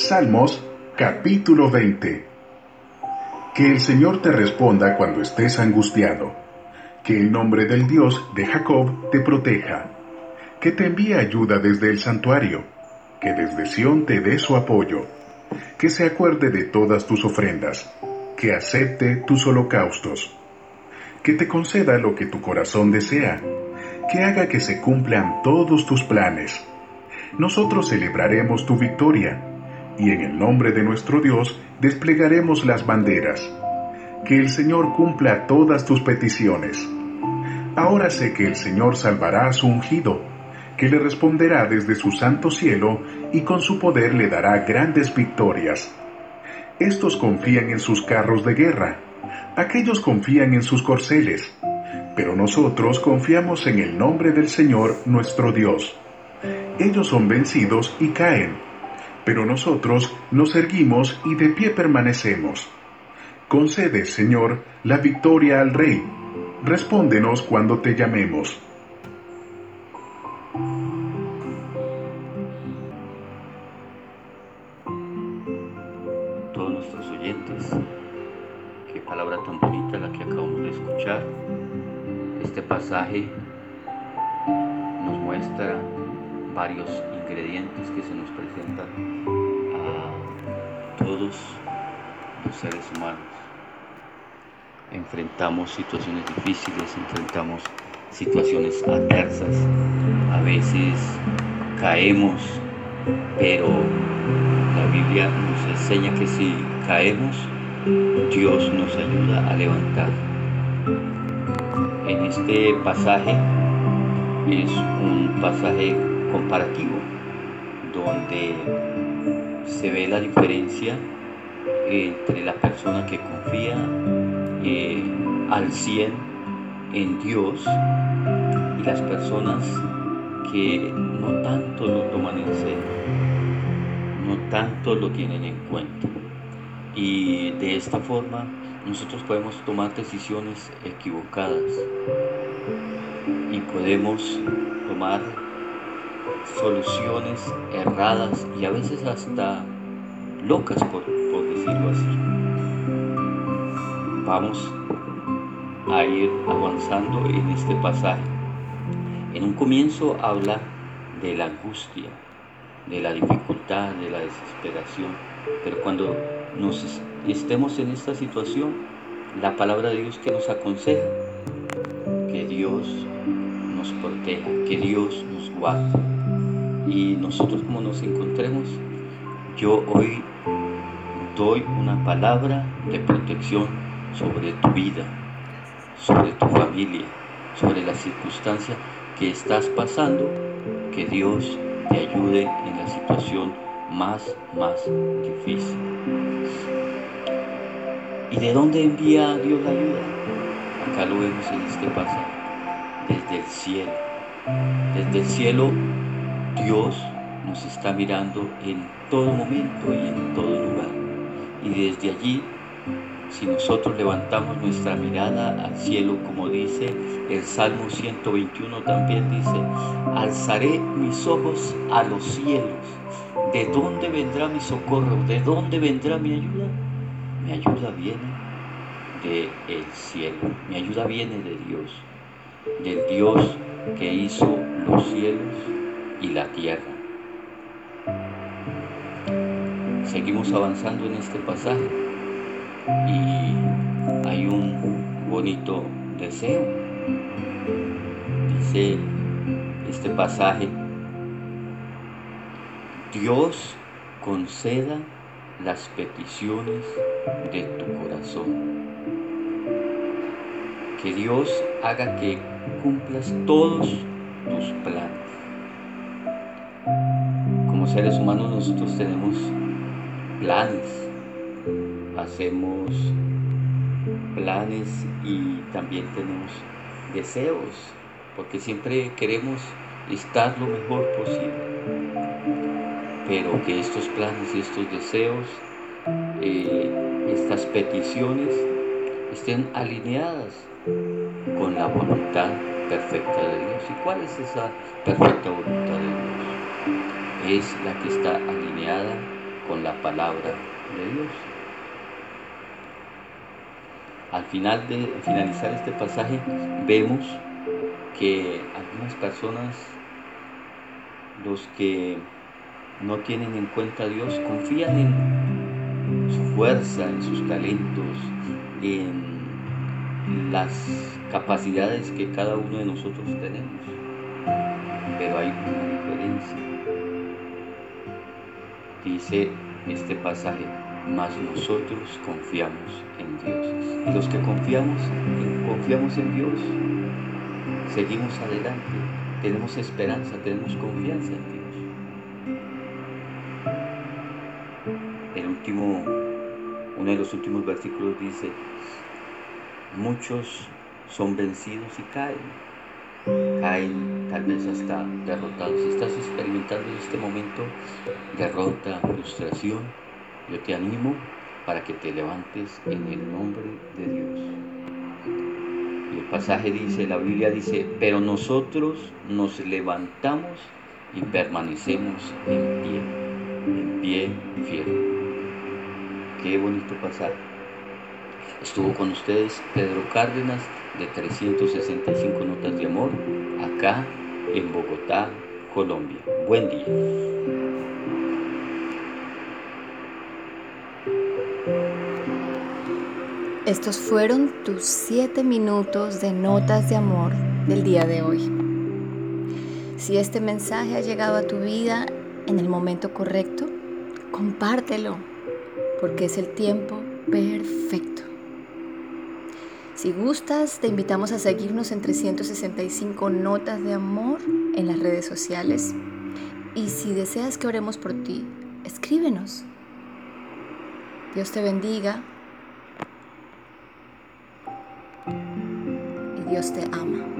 Salmos capítulo 20 Que el Señor te responda cuando estés angustiado. Que el nombre del Dios de Jacob te proteja. Que te envíe ayuda desde el santuario. Que desde Sión te dé su apoyo. Que se acuerde de todas tus ofrendas. Que acepte tus holocaustos. Que te conceda lo que tu corazón desea. Que haga que se cumplan todos tus planes. Nosotros celebraremos tu victoria y en el nombre de nuestro Dios desplegaremos las banderas. Que el Señor cumpla todas tus peticiones. Ahora sé que el Señor salvará a su ungido, que le responderá desde su santo cielo y con su poder le dará grandes victorias. Estos confían en sus carros de guerra, aquellos confían en sus corceles, pero nosotros confiamos en el nombre del Señor nuestro Dios. Ellos son vencidos y caen pero nosotros nos erguimos y de pie permanecemos. Concede, Señor, la victoria al Rey. Respóndenos cuando te llamemos. Todos nuestros oyentes, qué palabra tan bonita la que acabamos de escuchar. Este pasaje nos muestra varios ingredientes que se nos presentan a todos los seres humanos. Enfrentamos situaciones difíciles, enfrentamos situaciones adversas, a veces caemos, pero la Biblia nos enseña que si caemos, Dios nos ayuda a levantar. En este pasaje es un pasaje comparativo donde se ve la diferencia entre la persona que confía eh, al 100 en Dios y las personas que no tanto lo toman en serio, no tanto lo tienen en cuenta. Y de esta forma nosotros podemos tomar decisiones equivocadas y podemos tomar soluciones erradas y a veces hasta locas, por, decirlo así. Vamos a ir avanzando en este pasaje. En un comienzo habla de la angustia, de la dificultad, de la desesperación, pero cuando nos estemos en esta situación, la palabra de Dios que nos aconseja, que Dios nos proteja, que Dios nos guarde y nosotros como nos encontremos, yo hoy doy una palabra de protección sobre tu vida, sobre tu familia, sobre la circunstancia que estás pasando, que Dios te ayude en la situación más, más difícil. ¿Y de dónde envía Dios la ayuda? Acá lo vemos en este pasaje, desde el cielo. Desde el cielo Dios nos está mirando en todo momento y en todo lugar. Y desde allí, si nosotros levantamos nuestra mirada al cielo, como dice el Salmo 121 también dice, alzaré mis ojos a los cielos. ¿De dónde vendrá mi socorro? ¿De dónde vendrá mi ayuda? Mi ayuda viene del cielo. Mi ayuda viene de Dios. Del Dios que hizo los cielos y la tierra. Seguimos avanzando en este pasaje y hay un bonito deseo. Dice este pasaje, Dios conceda las peticiones de tu corazón. Que Dios haga que cumplas todos tus planes seres humanos nosotros tenemos planes, hacemos planes y también tenemos deseos, porque siempre queremos estar lo mejor posible. Pero que estos planes y estos deseos, eh, estas peticiones, estén alineadas con la voluntad perfecta de Dios. ¿Y cuál es esa perfecta voluntad de Dios? Es la que está alineada con la palabra de Dios. Al final de finalizar este pasaje vemos que algunas personas, los que no tienen en cuenta a Dios, confían en su fuerza, en sus talentos, en las capacidades que cada uno de nosotros tenemos. Pero hay una diferencia. Dice este pasaje, mas nosotros confiamos en Dios. Y los que confiamos, confiamos en Dios, seguimos adelante, tenemos esperanza, tenemos confianza en Dios. El último, uno de los últimos versículos dice, muchos son vencidos y caen. Caen tal vez hasta derrotados. Si estás experimentando en este momento derrota, frustración, yo te animo para que te levantes en el nombre de Dios. Y el pasaje dice, la Biblia dice, pero nosotros nos levantamos y permanecemos en pie, en pie fiel. Qué bonito pasaje. Estuvo con ustedes Pedro Cárdenas de 365 Notas de Amor, acá en Bogotá, Colombia. Buen día. Estos fueron tus 7 minutos de notas de amor del día de hoy. Si este mensaje ha llegado a tu vida en el momento correcto, compártelo, porque es el tiempo perfecto. Si gustas, te invitamos a seguirnos en 365 Notas de Amor en las redes sociales. Y si deseas que oremos por ti, escríbenos. Dios te bendiga y Dios te ama.